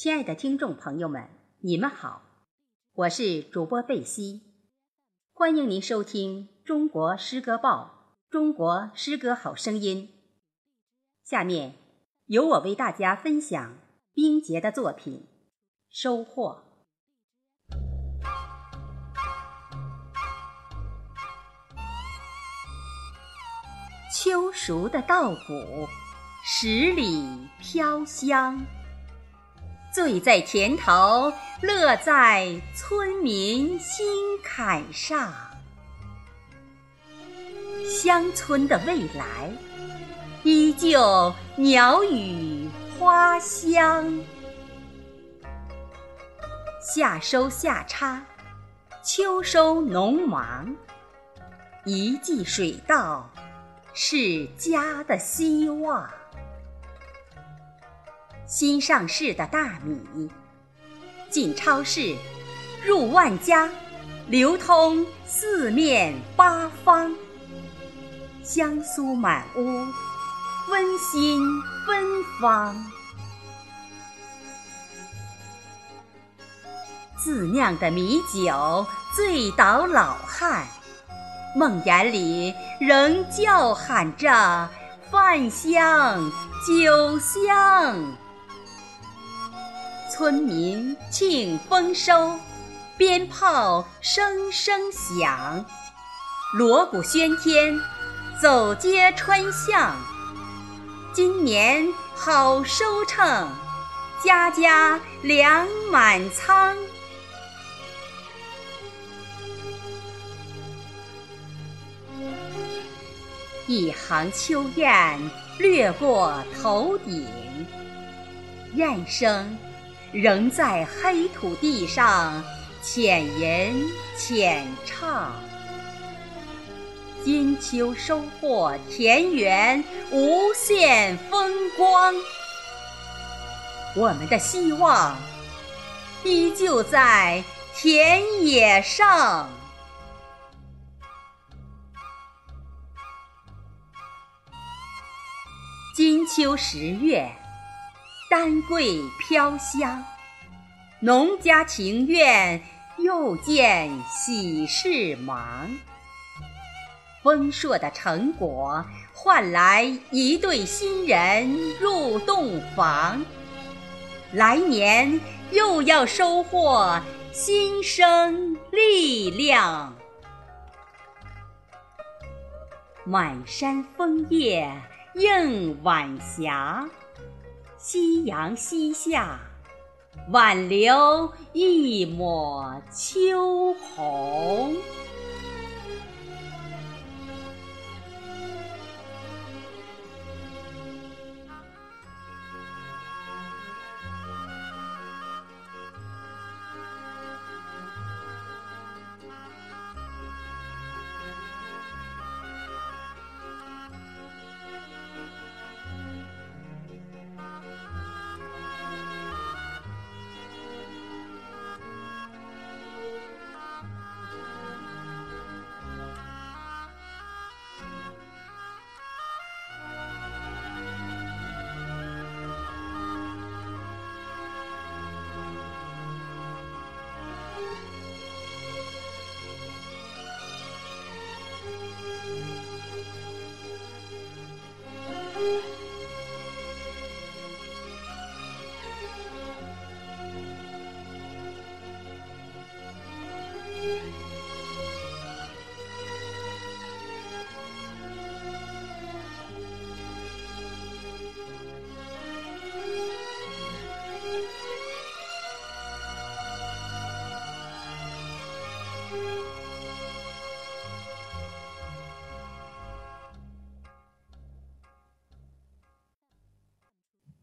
亲爱的听众朋友们，你们好，我是主播贝西，欢迎您收听《中国诗歌报》《中国诗歌好声音》。下面由我为大家分享冰洁的作品《收获》。秋熟的稻谷，十里飘香。醉在田头，乐在村民心坎上。乡村的未来，依旧鸟语花香。夏收夏插，秋收农忙，一季水稻，是家的希望。新上市的大米，进超市，入万家，流通四面八方，香酥满屋，温馨芬芳。自酿的米酒醉倒老汉，梦魇里仍叫喊着饭香酒香。村民庆丰收，鞭炮声声响，锣鼓喧天，走街串巷。今年好收成，家家粮满仓。一行秋雁掠过头顶，雁声。仍在黑土地上浅吟浅唱，金秋收获田园无限风光。我们的希望依旧在田野上。金秋十月。丹桂飘香，农家庭院又见喜事忙。丰硕的成果换来一对新人入洞房，来年又要收获新生力量。满山枫叶映晚霞。夕阳西下，挽留一抹秋红。